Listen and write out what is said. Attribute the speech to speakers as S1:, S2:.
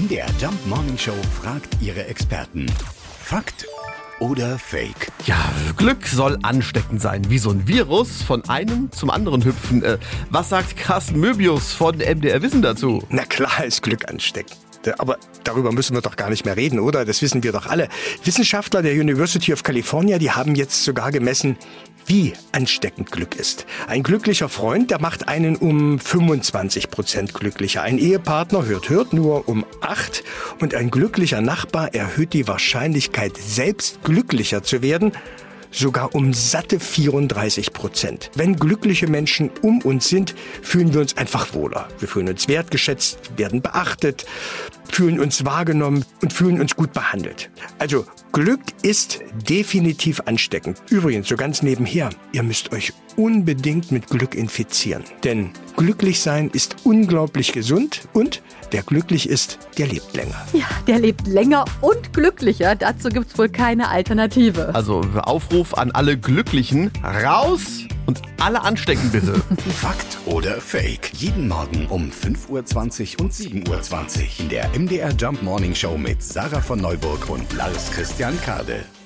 S1: MDR Jump Morning Show fragt ihre Experten. Fakt oder Fake?
S2: Ja, Glück soll ansteckend sein, wie so ein Virus von einem zum anderen hüpfen. Äh, was sagt Carsten Möbius von MDR Wissen dazu?
S3: Na klar ist Glück ansteckend. Aber darüber müssen wir doch gar nicht mehr reden, oder? Das wissen wir doch alle. Wissenschaftler der University of California, die haben jetzt sogar gemessen, wie ansteckend Glück ist. Ein glücklicher Freund, der macht einen um 25 Prozent glücklicher. Ein Ehepartner hört, hört nur um 8 und ein glücklicher Nachbar erhöht die Wahrscheinlichkeit, selbst glücklicher zu werden, sogar um satte 34 Prozent. Wenn glückliche Menschen um uns sind, fühlen wir uns einfach wohler. Wir fühlen uns wertgeschätzt, werden beachtet, fühlen uns wahrgenommen und fühlen uns gut behandelt. Also Glück ist definitiv ansteckend. Übrigens, so ganz nebenher, ihr müsst euch unbedingt mit Glück infizieren. Denn glücklich sein ist unglaublich gesund und wer glücklich ist, der lebt länger.
S4: Ja, der lebt länger und glücklicher. Dazu gibt's wohl keine Alternative.
S2: Also Aufruf an alle Glücklichen, raus und alle anstecken bitte.
S1: Fakt oder Fake? Jeden Morgen um 5.20 Uhr und 7.20 Uhr in der MDR Jump Morning Show mit Sarah von Neuburg und Lars Christian Kade.